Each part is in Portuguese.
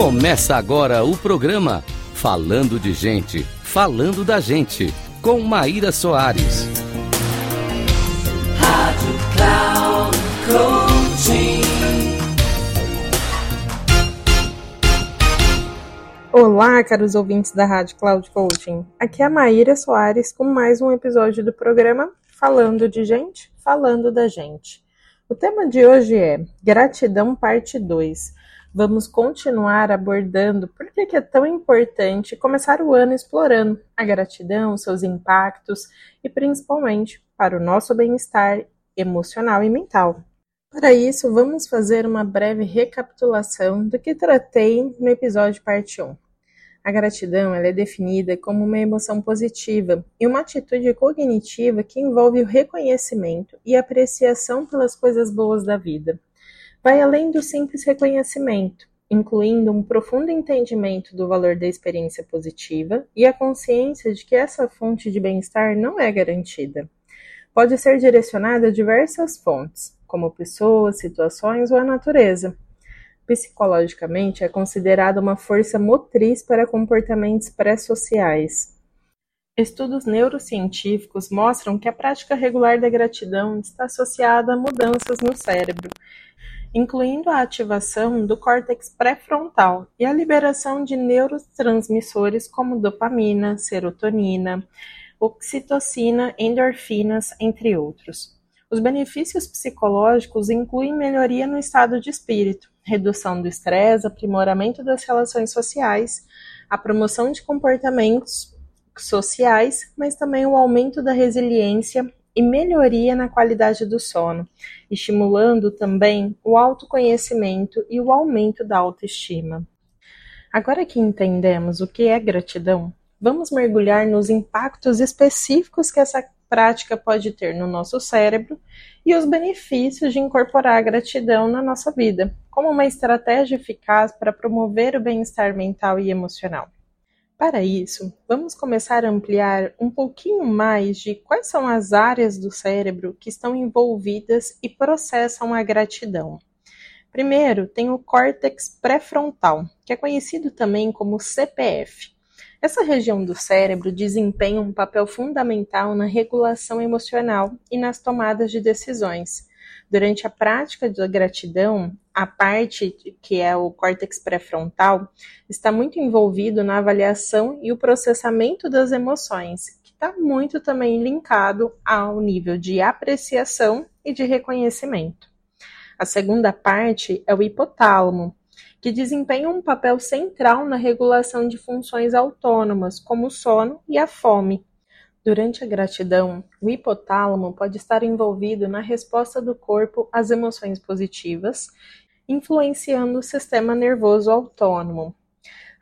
Começa agora o programa Falando de Gente, Falando da Gente, com Maíra Soares. Rádio Cloud. Olá, caros ouvintes da Rádio Cloud Coaching. Aqui é a Maíra Soares com mais um episódio do programa Falando de Gente, Falando da Gente. O tema de hoje é Gratidão Parte 2 vamos continuar abordando por que é tão importante começar o ano explorando a gratidão, seus impactos e principalmente para o nosso bem-estar emocional e mental. Para isso, vamos fazer uma breve recapitulação do que tratei no episódio parte 1. A gratidão é definida como uma emoção positiva e uma atitude cognitiva que envolve o reconhecimento e apreciação pelas coisas boas da vida vai além do simples reconhecimento, incluindo um profundo entendimento do valor da experiência positiva e a consciência de que essa fonte de bem-estar não é garantida. Pode ser direcionada a diversas fontes, como pessoas, situações ou a natureza. Psicologicamente, é considerada uma força motriz para comportamentos pré-sociais. Estudos neurocientíficos mostram que a prática regular da gratidão está associada a mudanças no cérebro, incluindo a ativação do córtex pré-frontal e a liberação de neurotransmissores como dopamina, serotonina, oxitocina, endorfinas, entre outros. Os benefícios psicológicos incluem melhoria no estado de espírito, redução do estresse, aprimoramento das relações sociais, a promoção de comportamentos sociais, mas também o aumento da resiliência e melhoria na qualidade do sono, estimulando também o autoconhecimento e o aumento da autoestima. Agora que entendemos o que é gratidão, vamos mergulhar nos impactos específicos que essa prática pode ter no nosso cérebro e os benefícios de incorporar a gratidão na nossa vida, como uma estratégia eficaz para promover o bem-estar mental e emocional. Para isso, vamos começar a ampliar um pouquinho mais de quais são as áreas do cérebro que estão envolvidas e processam a gratidão. Primeiro, tem o córtex pré-frontal, que é conhecido também como CPF. Essa região do cérebro desempenha um papel fundamental na regulação emocional e nas tomadas de decisões. Durante a prática da gratidão, a parte que é o córtex pré-frontal está muito envolvido na avaliação e o processamento das emoções, que está muito também linkado ao nível de apreciação e de reconhecimento. A segunda parte é o hipotálamo, que desempenha um papel central na regulação de funções autônomas, como o sono e a fome, Durante a gratidão, o hipotálamo pode estar envolvido na resposta do corpo às emoções positivas, influenciando o sistema nervoso autônomo.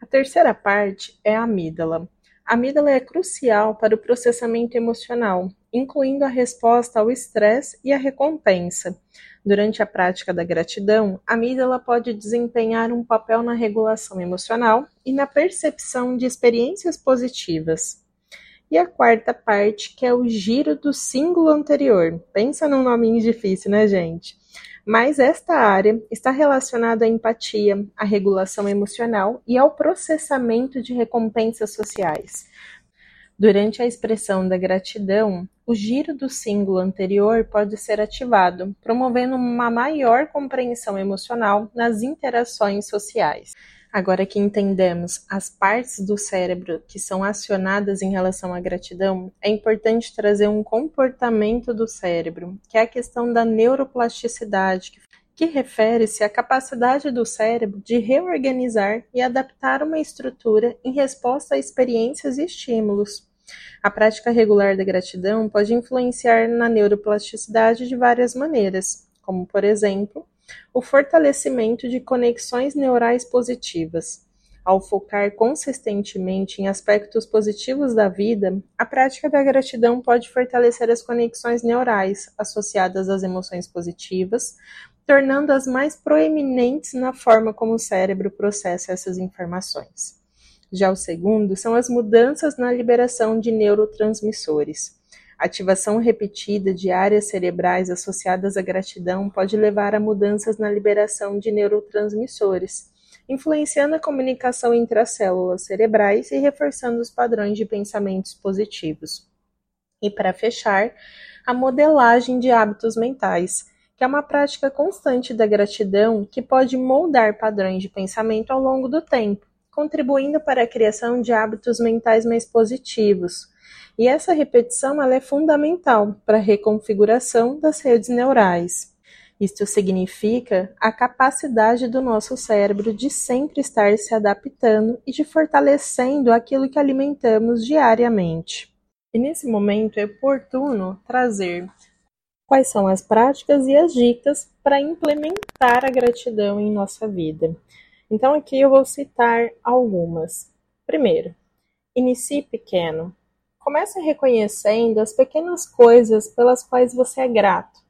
A terceira parte é a amígdala. A amígdala é crucial para o processamento emocional, incluindo a resposta ao estresse e a recompensa. Durante a prática da gratidão, a amígdala pode desempenhar um papel na regulação emocional e na percepção de experiências positivas. E a quarta parte, que é o giro do símbolo anterior. Pensa num nominho difícil, né, gente? Mas esta área está relacionada à empatia, à regulação emocional e ao processamento de recompensas sociais. Durante a expressão da gratidão, o giro do símbolo anterior pode ser ativado, promovendo uma maior compreensão emocional nas interações sociais. Agora que entendemos as partes do cérebro que são acionadas em relação à gratidão, é importante trazer um comportamento do cérebro, que é a questão da neuroplasticidade, que refere-se à capacidade do cérebro de reorganizar e adaptar uma estrutura em resposta a experiências e estímulos. A prática regular da gratidão pode influenciar na neuroplasticidade de várias maneiras, como, por exemplo, o fortalecimento de conexões neurais positivas. Ao focar consistentemente em aspectos positivos da vida, a prática da gratidão pode fortalecer as conexões neurais associadas às emoções positivas, tornando-as mais proeminentes na forma como o cérebro processa essas informações. Já o segundo são as mudanças na liberação de neurotransmissores. Ativação repetida de áreas cerebrais associadas à gratidão pode levar a mudanças na liberação de neurotransmissores, influenciando a comunicação entre as células cerebrais e reforçando os padrões de pensamentos positivos. E para fechar, a modelagem de hábitos mentais, que é uma prática constante da gratidão que pode moldar padrões de pensamento ao longo do tempo, contribuindo para a criação de hábitos mentais mais positivos. E essa repetição ela é fundamental para a reconfiguração das redes neurais. Isto significa a capacidade do nosso cérebro de sempre estar se adaptando e de fortalecendo aquilo que alimentamos diariamente. E nesse momento é oportuno trazer quais são as práticas e as dicas para implementar a gratidão em nossa vida. Então aqui eu vou citar algumas. Primeiro, inicie pequeno. Comece reconhecendo as pequenas coisas pelas quais você é grato.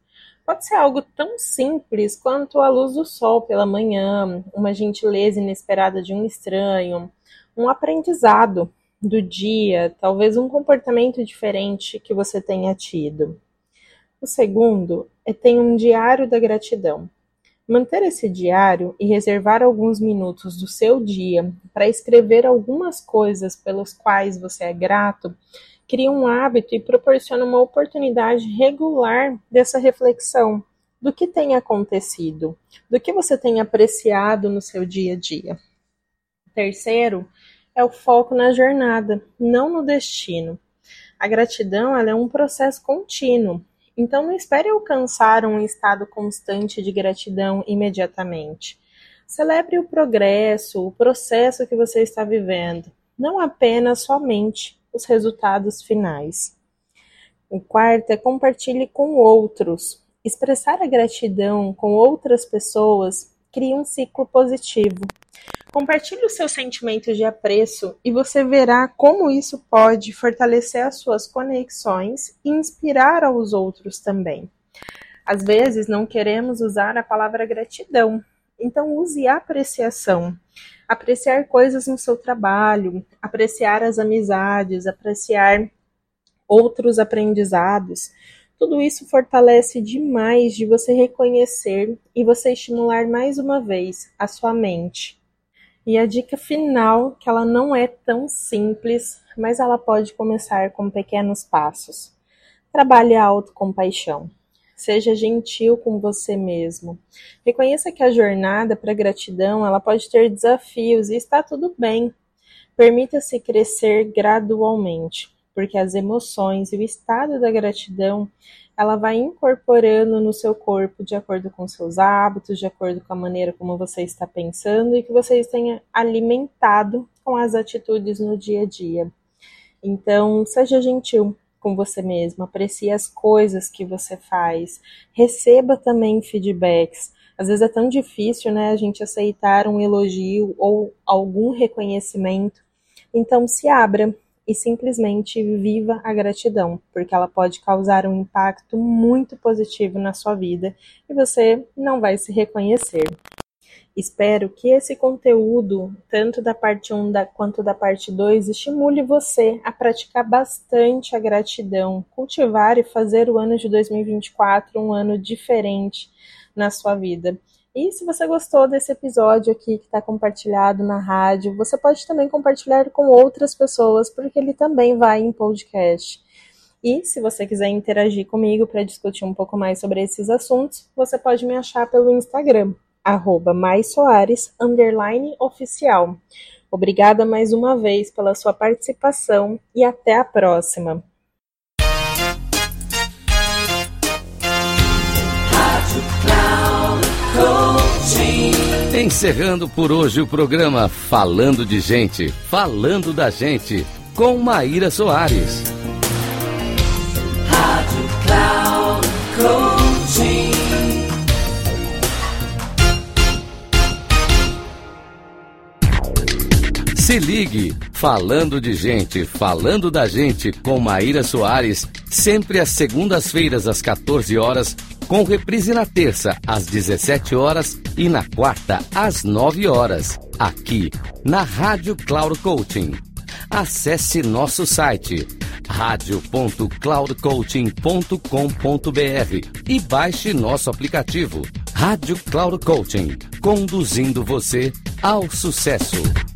Pode ser algo tão simples quanto a luz do sol pela manhã, uma gentileza inesperada de um estranho, um aprendizado do dia, talvez um comportamento diferente que você tenha tido. O segundo é ter um diário da gratidão. Manter esse diário e reservar alguns minutos do seu dia para escrever algumas coisas pelas quais você é grato cria um hábito e proporciona uma oportunidade regular dessa reflexão do que tem acontecido, do que você tem apreciado no seu dia a dia. Terceiro, é o foco na jornada, não no destino. A gratidão é um processo contínuo, então não espere alcançar um estado constante de gratidão imediatamente. Celebre o progresso, o processo que você está vivendo, não apenas somente os resultados finais. O quarto é compartilhe com outros. Expressar a gratidão com outras pessoas cria um ciclo positivo. Compartilhe os seus sentimentos de apreço e você verá como isso pode fortalecer as suas conexões e inspirar aos outros também. Às vezes não queremos usar a palavra gratidão, então use apreciação. Apreciar coisas no seu trabalho, apreciar as amizades, apreciar outros aprendizados. Tudo isso fortalece demais de você reconhecer e você estimular mais uma vez a sua mente e a dica final, que ela não é tão simples, mas ela pode começar com pequenos passos. Trabalhe a autocompaixão. Seja gentil com você mesmo. Reconheça que a jornada para gratidão, ela pode ter desafios e está tudo bem. Permita-se crescer gradualmente, porque as emoções e o estado da gratidão, ela vai incorporando no seu corpo de acordo com seus hábitos, de acordo com a maneira como você está pensando e que você tenha alimentado com as atitudes no dia a dia. Então, seja gentil com você mesmo, aprecie as coisas que você faz, receba também feedbacks. Às vezes é tão difícil, né, a gente aceitar um elogio ou algum reconhecimento. Então, se abra, e simplesmente viva a gratidão, porque ela pode causar um impacto muito positivo na sua vida e você não vai se reconhecer. Espero que esse conteúdo, tanto da parte 1 da, quanto da parte 2, estimule você a praticar bastante a gratidão, cultivar e fazer o ano de 2024 um ano diferente na sua vida. E se você gostou desse episódio aqui que está compartilhado na rádio, você pode também compartilhar com outras pessoas, porque ele também vai em podcast. E se você quiser interagir comigo para discutir um pouco mais sobre esses assuntos, você pode me achar pelo Instagram, arroba oficial. Obrigada mais uma vez pela sua participação e até a próxima. Encerrando por hoje o programa Falando de Gente, Falando da Gente, com Maíra Soares. Rádio Cloud Coaching. Se ligue, Falando de Gente, Falando da Gente, com Maíra Soares, sempre às segundas-feiras às 14 horas com reprise na terça às 17 horas e na quarta às 9 horas, aqui na Rádio Cloud Coaching. Acesse nosso site radio.cloudcoaching.com.br e baixe nosso aplicativo Rádio Cloud Coaching, conduzindo você ao sucesso.